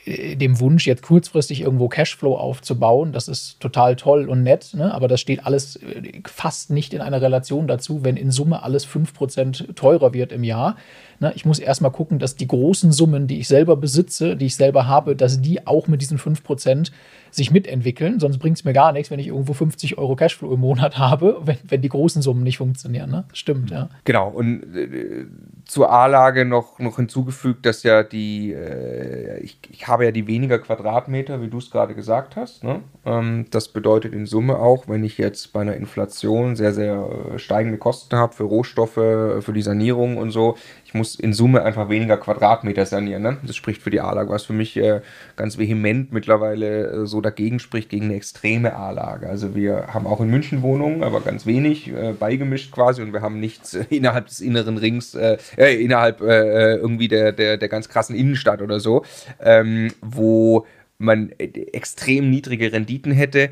dem Wunsch, jetzt kurzfristig irgendwo Cashflow aufzubauen, das ist total toll und nett, ne? aber das steht alles äh, fast nicht in einer Relation dazu, wenn in Summe alles 5% teurer wird im Jahr. Ne? Ich muss erstmal gucken, dass die großen Summen, die ich selber besitze, die ich selber habe, dass die auch mit diesen 5% sich mitentwickeln. Sonst bringt es mir gar nichts, wenn ich irgendwo 50 Euro Cashflow im Monat habe, wenn, wenn die großen Summen nicht funktionieren. Ne? Das stimmt, ja. Genau. Und äh, zur A-Lage noch, noch hinzugefügt, dass ja die, äh, ich, ich habe ja die weniger Quadratmeter, wie du es gerade gesagt hast. Ne? Ähm, das bedeutet in Summe auch, wenn ich jetzt bei einer Inflation sehr, sehr äh, steigende Kosten habe für Rohstoffe, für die Sanierung und so, ich muss in Summe einfach weniger Quadratmeter sanieren. Ne? Das spricht für die A-Lage, was für mich äh, ganz vehement mittlerweile äh, so dagegen spricht, gegen eine extreme A-Lage. Also wir haben auch in München Wohnungen, aber ganz wenig äh, beigemischt quasi und wir haben nichts äh, innerhalb des inneren Rings, äh, äh, innerhalb irgendwie der, der, der ganz krassen Innenstadt oder so, ähm, wo man extrem niedrige Renditen hätte,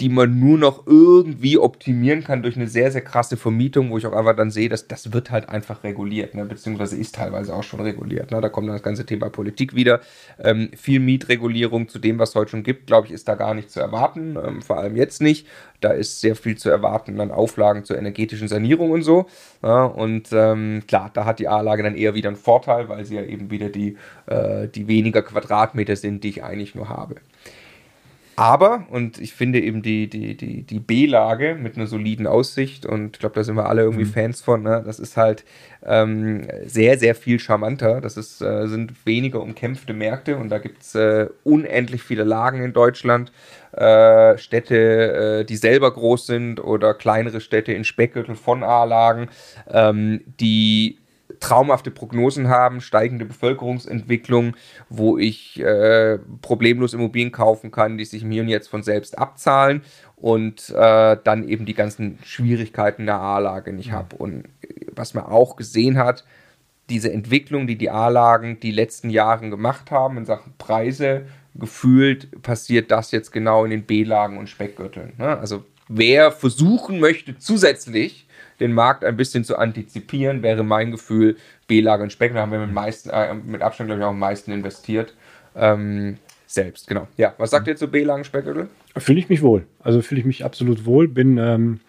die man nur noch irgendwie optimieren kann durch eine sehr, sehr krasse Vermietung, wo ich auch einfach dann sehe, dass das wird halt einfach reguliert, ne? beziehungsweise ist teilweise auch schon reguliert. Ne? Da kommt dann das ganze Thema Politik wieder. Ähm, viel Mietregulierung zu dem, was es heute schon gibt, glaube ich, ist da gar nicht zu erwarten, ähm, vor allem jetzt nicht. Da ist sehr viel zu erwarten an Auflagen zur energetischen Sanierung und so. Ja? Und ähm, klar, da hat die A-Lage dann eher wieder einen Vorteil, weil sie ja eben wieder die, äh, die weniger Quadratmeter sind, die ich eigentlich nur habe. Aber, und ich finde eben die, die, die, die B-Lage mit einer soliden Aussicht, und ich glaube, da sind wir alle irgendwie mhm. Fans von, ne? das ist halt ähm, sehr, sehr viel charmanter. Das ist, äh, sind weniger umkämpfte Märkte und da gibt es äh, unendlich viele Lagen in Deutschland. Äh, Städte, äh, die selber groß sind oder kleinere Städte in Speckgürtel von A-Lagen, ähm, die traumhafte Prognosen haben, steigende Bevölkerungsentwicklung, wo ich äh, problemlos Immobilien kaufen kann, die sich mir und jetzt von selbst abzahlen und äh, dann eben die ganzen Schwierigkeiten der A-Lage nicht habe. Und was man auch gesehen hat, diese Entwicklung, die die A-Lagen die letzten Jahre gemacht haben in Sachen Preise, gefühlt passiert das jetzt genau in den B-Lagen und Speckgürteln. Ne? Also wer versuchen möchte, zusätzlich den Markt ein bisschen zu antizipieren, wäre mein Gefühl, B-Lage und Speck. Da haben wir mit, meisten, äh, mit Abstand, glaube ich, auch am meisten investiert. Ähm, selbst, genau. Ja, was sagt ihr zu B-Lagen Speckgürtel? Fühle ich mich wohl. Also fühle ich mich absolut wohl. Bin ähm,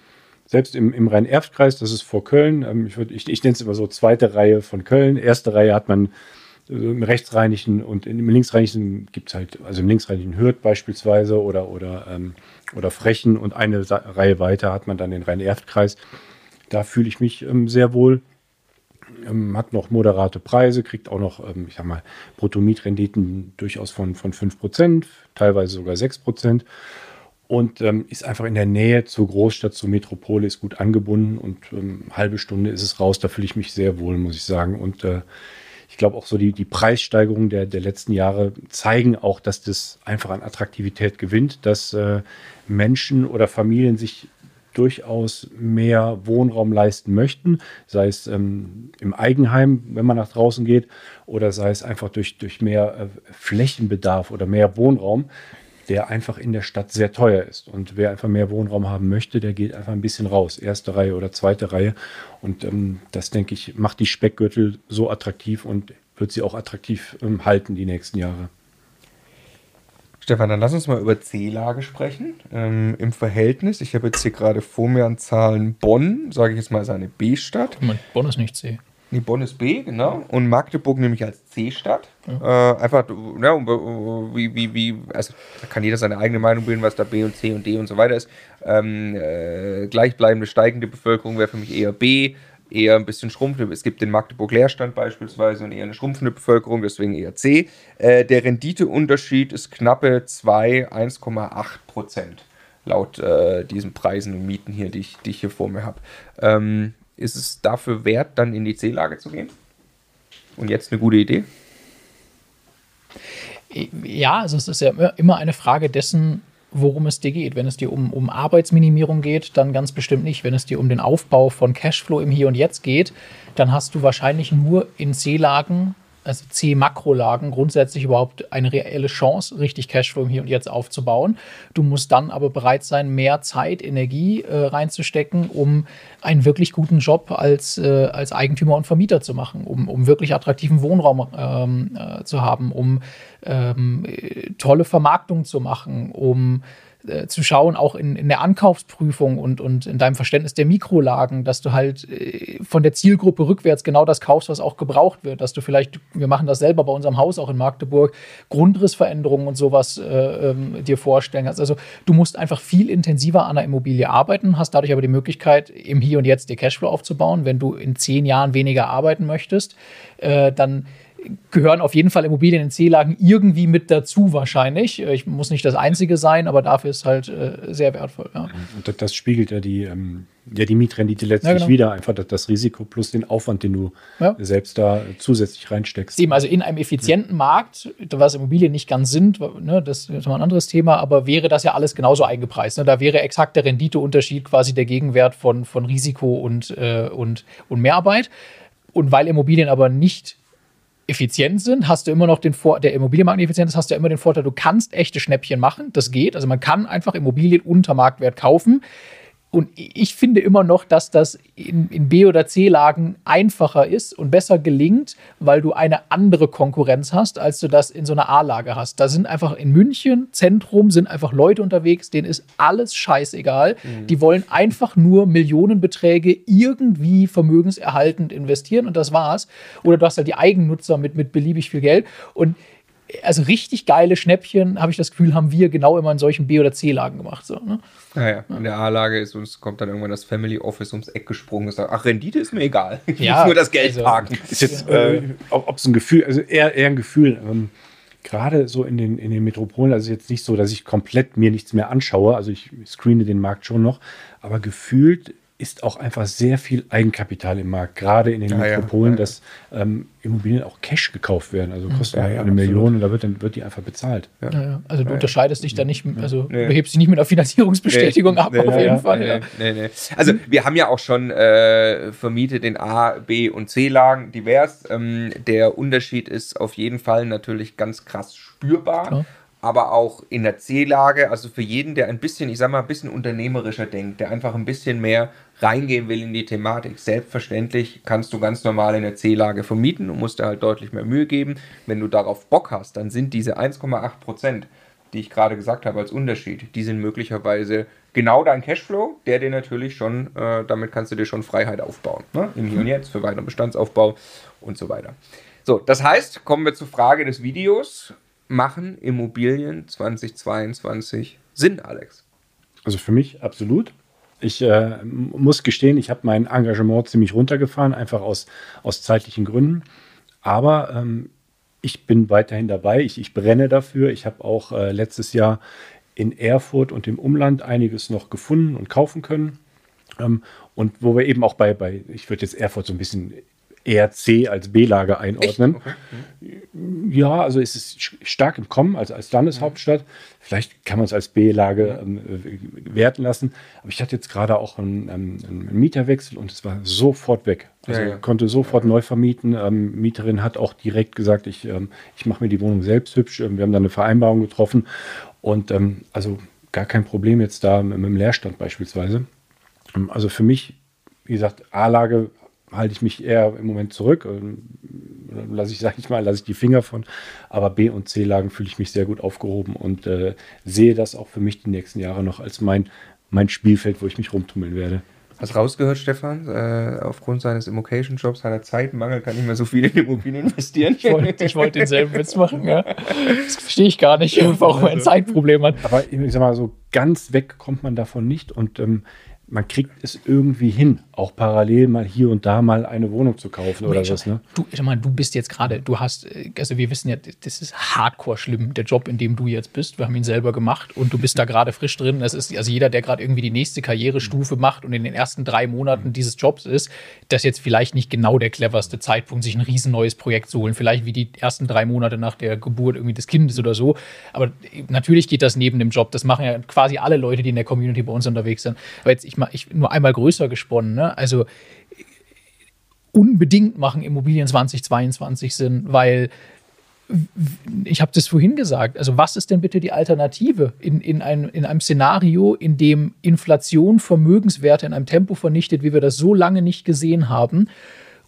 selbst im, im Rhein-Erft-Kreis, das ist vor Köln. Ähm, ich, ich, ich nenne es immer so zweite Reihe von Köln. Erste Reihe hat man äh, im rechtsrheinischen und im linksrheinischen gibt es halt, also im linksrheinischen Hürth beispielsweise oder, oder, ähm, oder Frechen und eine Reihe weiter hat man dann den Rhein-Erft-Kreis. Da fühle ich mich ähm, sehr wohl. Ähm, hat noch moderate Preise, kriegt auch noch, ähm, ich sag mal, Bruttomietrenditen durchaus von, von 5%, teilweise sogar 6%. Und ähm, ist einfach in der Nähe zur Großstadt, zur Metropole, ist gut angebunden und ähm, halbe Stunde ist es raus. Da fühle ich mich sehr wohl, muss ich sagen. Und äh, ich glaube auch so die, die Preissteigerungen der, der letzten Jahre zeigen auch, dass das einfach an Attraktivität gewinnt, dass äh, Menschen oder Familien sich durchaus mehr Wohnraum leisten möchten, sei es ähm, im Eigenheim, wenn man nach draußen geht, oder sei es einfach durch, durch mehr äh, Flächenbedarf oder mehr Wohnraum, der einfach in der Stadt sehr teuer ist. Und wer einfach mehr Wohnraum haben möchte, der geht einfach ein bisschen raus, erste Reihe oder zweite Reihe. Und ähm, das, denke ich, macht die Speckgürtel so attraktiv und wird sie auch attraktiv ähm, halten die nächsten Jahre. Stefan, dann lass uns mal über C-Lage sprechen. Ähm, Im Verhältnis, ich habe jetzt hier gerade vor mir an Zahlen Bonn, sage ich jetzt mal, ist eine B-Stadt. Bonn ist nicht C. Nee, Bonn ist B, genau. Und Magdeburg nämlich als C-Stadt. Ja. Äh, einfach, ja, wie, wie, wie, also da kann jeder seine eigene Meinung bilden, was da B und C und D und so weiter ist. Ähm, äh, gleichbleibende, steigende Bevölkerung wäre für mich eher B eher ein bisschen schrumpfende. Es gibt den Magdeburg-Leerstand beispielsweise und eher eine schrumpfende Bevölkerung, deswegen eher C. Äh, der Renditeunterschied ist knappe 2, 1,8 Prozent laut äh, diesen Preisen und Mieten hier, die ich, die ich hier vor mir habe. Ähm, ist es dafür wert, dann in die C-Lage zu gehen? Und jetzt eine gute Idee? Ja, also es ist ja immer eine Frage dessen, worum es dir geht. Wenn es dir um, um Arbeitsminimierung geht, dann ganz bestimmt nicht. Wenn es dir um den Aufbau von Cashflow im Hier und Jetzt geht, dann hast du wahrscheinlich nur in C-Lagen also C-Makrolagen grundsätzlich überhaupt eine reelle Chance, richtig Cashflow im Hier und Jetzt aufzubauen. Du musst dann aber bereit sein, mehr Zeit, Energie äh, reinzustecken, um einen wirklich guten Job als, äh, als Eigentümer und Vermieter zu machen, um, um wirklich attraktiven Wohnraum ähm, äh, zu haben, um ähm, tolle Vermarktung zu machen, um äh, zu schauen, auch in, in der Ankaufsprüfung und, und in deinem Verständnis der Mikrolagen, dass du halt äh, von der Zielgruppe rückwärts genau das kaufst, was auch gebraucht wird, dass du vielleicht, wir machen das selber bei unserem Haus auch in Magdeburg, Grundrissveränderungen und sowas äh, ähm, dir vorstellen kannst. Also du musst einfach viel intensiver an der Immobilie arbeiten, hast dadurch aber die Möglichkeit, im Hier und Jetzt dir Cashflow aufzubauen. Wenn du in zehn Jahren weniger arbeiten möchtest, äh, dann gehören auf jeden Fall Immobilien in C-Lagen irgendwie mit dazu wahrscheinlich. Ich muss nicht das Einzige sein, aber dafür ist halt äh, sehr wertvoll. Ja. Und das, spiegelt ja die, ähm, ja die Mietrendite letztlich ja, genau. wieder. Einfach das, das, Risiko plus den Aufwand, den du ja. selbst da zusätzlich reinsteckst. Eben, also in einem effizienten Markt, was Immobilien nicht ganz sind, ne, das ist mal ein anderes Thema, aber wäre das ja alles genauso eingepreist. Ne? Da wäre exakt der Renditeunterschied quasi der Gegenwert von, von Risiko und, äh, und, und Mehrarbeit. Und weil Immobilien aber nicht effizient sind, hast du immer noch den Vor der Immobilienmarkt effizient ist, hast du ja immer den Vorteil, du kannst echte Schnäppchen machen. Das geht. Also man kann einfach Immobilien unter Marktwert kaufen. Und ich finde immer noch, dass das in, in B- oder C-Lagen einfacher ist und besser gelingt, weil du eine andere Konkurrenz hast, als du das in so einer A-Lage hast. Da sind einfach in München, Zentrum, sind einfach Leute unterwegs, denen ist alles scheißegal. Mhm. Die wollen einfach nur Millionenbeträge irgendwie vermögenserhaltend investieren und das war's. Oder du hast halt die Eigennutzer mit, mit beliebig viel Geld. Und also richtig geile Schnäppchen, habe ich das Gefühl, haben wir genau immer in solchen B- oder C-Lagen gemacht. So, ne? Naja, in der A-Lage ist uns kommt dann irgendwann das Family Office ums Eck gesprungen und sagt, ach, Rendite ist mir egal. Ich ja, muss nur das Geld also, parken. Ist jetzt, äh, ob es ein Gefühl, also eher, eher ein Gefühl, ähm, gerade so in den, in den Metropolen, also jetzt nicht so, dass ich komplett mir nichts mehr anschaue, also ich screene den Markt schon noch, aber gefühlt ist auch einfach sehr viel Eigenkapital im Markt, gerade in den ja, Metropolen, ja, ja. dass ähm, Immobilien auch Cash gekauft werden. Also kosten Ja, eine ja, Million absolut. und da wird, dann wird die einfach bezahlt. Ja, ja. Also du unterscheidest dich da nicht, also Nee. du hebst dich nicht mit einer Finanzierungsbestätigung Nee, ab, nee, auf ja, jeden ja, Fall. Nee, Ja. nee, nee. Also wir haben ja auch schon äh, vermietet in A, B und C-Lagen divers. Ähm, der Unterschied ist auf jeden Fall natürlich ganz krass spürbar. Klar. Aber auch in der C-Lage, also für jeden, der ein bisschen, ich sag mal, ein bisschen unternehmerischer denkt, der einfach ein bisschen mehr reingehen will in die Thematik. Selbstverständlich kannst du ganz normal in der C-Lage vermieten und musst dir halt deutlich mehr Mühe geben. Wenn du darauf Bock hast, dann sind diese 1,8 Prozent, die ich gerade gesagt habe als Unterschied, die sind möglicherweise genau dein Cashflow, der dir natürlich schon, äh, damit kannst du dir schon Freiheit aufbauen. Ne? Im Hier und Jetzt für weiteren Bestandsaufbau und so weiter. So, das heißt, kommen wir zur Frage des Videos. Machen Immobilien 2022 Sinn, Alex? Also für mich absolut. Ich äh, muss gestehen, ich habe mein Engagement ziemlich runtergefahren, einfach aus, aus zeitlichen Gründen. Aber ähm, ich bin weiterhin dabei. Ich, ich brenne dafür. Ich habe auch äh, letztes Jahr in Erfurt und im Umland einiges noch gefunden und kaufen können. Ähm, und wo wir eben auch bei, bei ich würde jetzt Erfurt so ein bisschen eher C als B-Lage einordnen. Okay. Ja, also es ist stark im Kommen als, als Landeshauptstadt. Vielleicht kann man es als B-Lage ähm, äh, werten lassen. Aber ich hatte jetzt gerade auch einen, ähm, einen Mieterwechsel und es war sofort weg. Also Ja, ja. konnte sofort neu vermieten. Ähm, Mieterin hat auch direkt gesagt, ich, ähm, ich mache mir die Wohnung selbst hübsch. Ähm, Wir haben da eine Vereinbarung getroffen. Und ähm, also gar kein Problem jetzt da mit, mit dem Leerstand beispielsweise. Also für mich, wie gesagt, A-Lage halte ich mich eher im Moment zurück. Ähm, Lasse ich, sage ich mal, lasse ich die Finger von. Aber B- und C-Lagen fühle ich mich sehr gut aufgehoben und äh, sehe das auch für mich die nächsten Jahre noch als mein, mein Spielfeld, wo ich mich rumtummeln werde. Hast du rausgehört, Stefan? Äh, aufgrund seines Immocation-Jobs hat er Zeitmangel, kann nicht mehr so viel in Immobilien investieren. Ich wollte ich wollte denselben Witz machen, ja. Das verstehe ich gar nicht, warum er ein Zeitproblem hat. Aber ich sag mal, so ganz weg kommt man davon nicht und ähm, man kriegt es irgendwie hin, auch parallel mal hier und da mal eine Wohnung zu kaufen oder was. Ne? Du, ich meine, du bist jetzt gerade, du hast, äh, also wir wissen ja, das ist hardcore schlimm, der Job, in dem du jetzt bist. Wir haben ihn selber gemacht und du bist da gerade frisch drin. Das ist also jeder, der gerade irgendwie die nächste Karrierestufe macht und in den ersten drei Monaten dieses Jobs ist, das ist jetzt vielleicht nicht genau der cleverste Zeitpunkt, sich ein riesen neues Projekt zu holen. Vielleicht wie die ersten drei Monate nach der Geburt irgendwie des Kindes oder so. Aber natürlich geht das neben dem Job. Das machen ja quasi alle Leute, die in der Community bei uns unterwegs sind. Aber jetzt ich mal, ich nur einmal größer gesponnen. Ne? Also unbedingt machen Immobilien 2022 Sinn, weil ich habe das vorhin gesagt, also was ist denn bitte die Alternative in, in, ein, in einem Szenario, in dem Inflation Vermögenswerte in einem Tempo vernichtet, wie wir das so lange nicht gesehen haben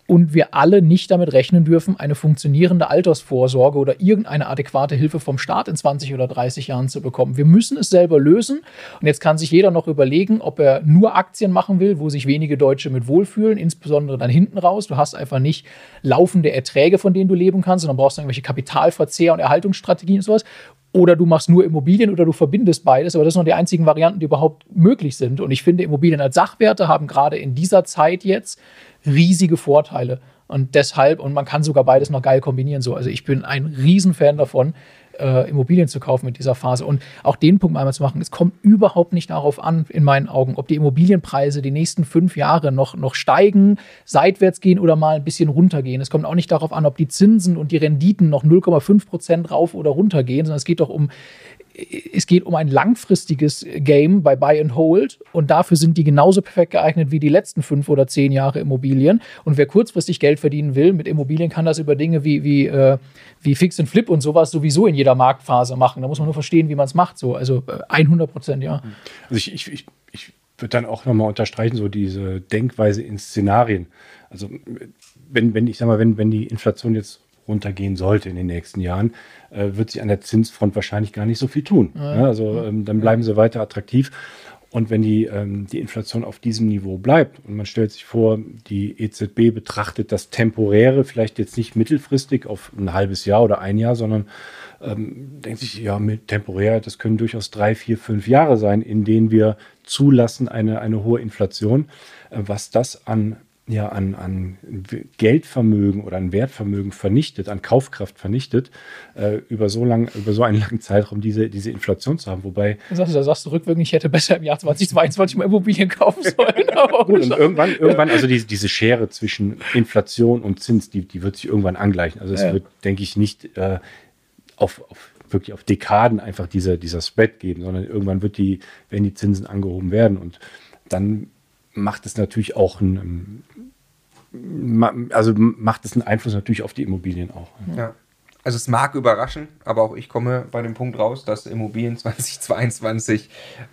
und wir alle nicht damit rechnen dürfen, eine funktionierende Altersvorsorge oder irgendeine adäquate Hilfe vom Staat in 20 oder 30 Jahren zu bekommen. Wir müssen es selber lösen und jetzt kann sich jeder noch überlegen, ob er nur Aktien machen will, wo sich wenige Deutsche mit wohlfühlen, insbesondere dann hinten raus. Du hast einfach nicht laufende Erträge, von denen du leben kannst, sondern brauchst irgendwelche Kapitalverzehr- und Erhaltungsstrategien und sowas. Oder du machst nur Immobilien oder du verbindest beides, aber das sind noch die einzigen Varianten, die überhaupt möglich sind. Und ich finde, Immobilien als Sachwerte haben gerade in dieser Zeit jetzt riesige Vorteile. Und deshalb, und man kann sogar beides noch geil kombinieren. So. Also ich bin ein Riesenfan davon, äh, Immobilien zu kaufen mit dieser Phase. Und auch den Punkt mal einmal zu machen, es kommt überhaupt nicht darauf an, in meinen Augen, ob die Immobilienpreise die nächsten fünf Jahre noch, noch steigen, seitwärts gehen oder mal ein bisschen runtergehen. Es kommt auch nicht darauf an, ob die Zinsen und die Renditen noch 0,5 Prozent rauf oder runter gehen, sondern es geht doch um es geht um ein langfristiges Game bei Buy and Hold und dafür sind die genauso perfekt geeignet wie die letzten fünf oder zehn Jahre Immobilien. Und wer kurzfristig Geld verdienen will mit Immobilien, kann das über Dinge wie, wie, äh, wie Fix and Flip und sowas sowieso in jeder Marktphase machen. Da muss man nur verstehen, wie man es macht. So. Also 100 Prozent, ja. Also ich, ich, ich, ich würde dann auch nochmal unterstreichen, so diese Denkweise in Szenarien. Also wenn, wenn ich sag mal, wenn, wenn die Inflation jetzt runtergehen sollte in den nächsten Jahren, äh, wird sich an der Zinsfront wahrscheinlich gar nicht so viel tun. Ja. Also ähm, dann bleiben sie weiter attraktiv. Und wenn die, ähm, die Inflation auf diesem Niveau bleibt und man stellt sich vor, die EZB betrachtet das temporäre, vielleicht jetzt nicht mittelfristig auf ein halbes Jahr oder ein Jahr, sondern ähm, denkt sich, ja, mit temporär, das können durchaus drei, vier, fünf Jahre sein, in denen wir zulassen eine, eine hohe Inflation. Äh, was das an ja an, an Geldvermögen oder an Wertvermögen vernichtet, an Kaufkraft vernichtet, äh, über so lang, über so einen langen Zeitraum diese, diese Inflation zu haben. Wobei. Da sagst du, da sagst du rückwirkend, ich hätte besser im Jahr 2022 mal Immobilien kaufen sollen. Gut, und irgendwann, irgendwann, also die, diese Schere zwischen Inflation und Zins, die, die wird sich irgendwann angleichen. Also es ja. wird, denke ich, nicht äh, auf, auf wirklich auf Dekaden einfach dieser, dieser Spread geben, sondern irgendwann wird die, werden die Zinsen angehoben werden und dann macht es natürlich auch einen, also macht es einen Einfluss natürlich auf die Immobilien auch. Ja. Also es mag überraschen, aber auch ich komme bei dem Punkt raus, dass Immobilien 2022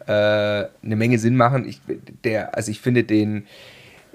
äh, eine Menge Sinn machen. Ich, der, also ich finde den,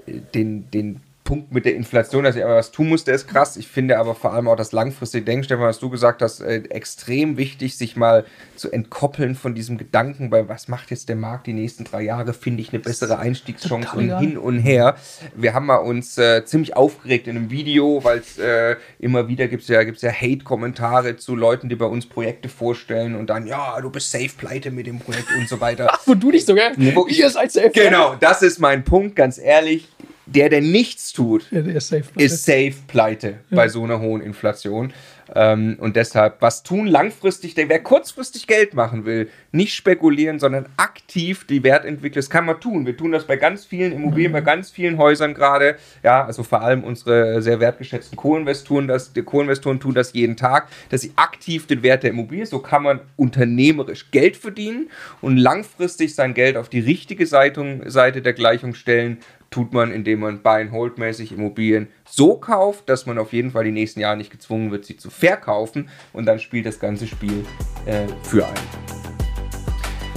den, den Punkt mit der Inflation, dass ich aber was tun musste, ist krass. Ich finde aber vor allem auch das langfristige Denken, Stefan, was du gesagt hast, äh, extrem wichtig, sich mal zu entkoppeln von diesem Gedanken, bei was macht jetzt der Markt die nächsten drei Jahre, finde ich eine bessere Einstiegschance und hin und her. Wir haben mal uns äh, ziemlich aufgeregt in einem Video, weil es äh, immer wieder gibt ja, gibt's ja Hate-Kommentare zu Leuten, die bei uns Projekte vorstellen und dann, ja, du bist safe pleite mit dem Projekt und so weiter. Ach, wo du nicht sogar, wo ihr seid safe. Genau, das ist mein Punkt, ganz ehrlich der, der nichts tut, ja, der ist safe pleite, ist safe pleite ja. bei so einer hohen Inflation. Ähm, und deshalb, was tun langfristig, der, wer kurzfristig Geld machen will, nicht spekulieren, sondern aktiv die Wertentwicklung, das kann man tun. Wir tun das bei ganz vielen Immobilien, mhm. bei ganz vielen Häusern gerade. Ja, also vor allem unsere sehr wertgeschätzten Co-Investoren, das, die Co-Investoren tun das jeden Tag, dass sie aktiv den Wert der Immobilie, so kann man unternehmerisch Geld verdienen und langfristig sein Geld auf die richtige Seite, Seite der Gleichung stellen, tut man, indem man Buy-and-Hold-mäßig Immobilien so kauft, dass man auf jeden Fall die nächsten Jahre nicht gezwungen wird, sie zu verkaufen und dann spielt das ganze Spiel äh, für einen.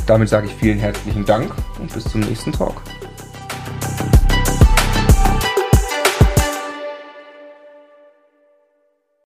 Damit sage ich vielen herzlichen Dank und bis zum nächsten Talk.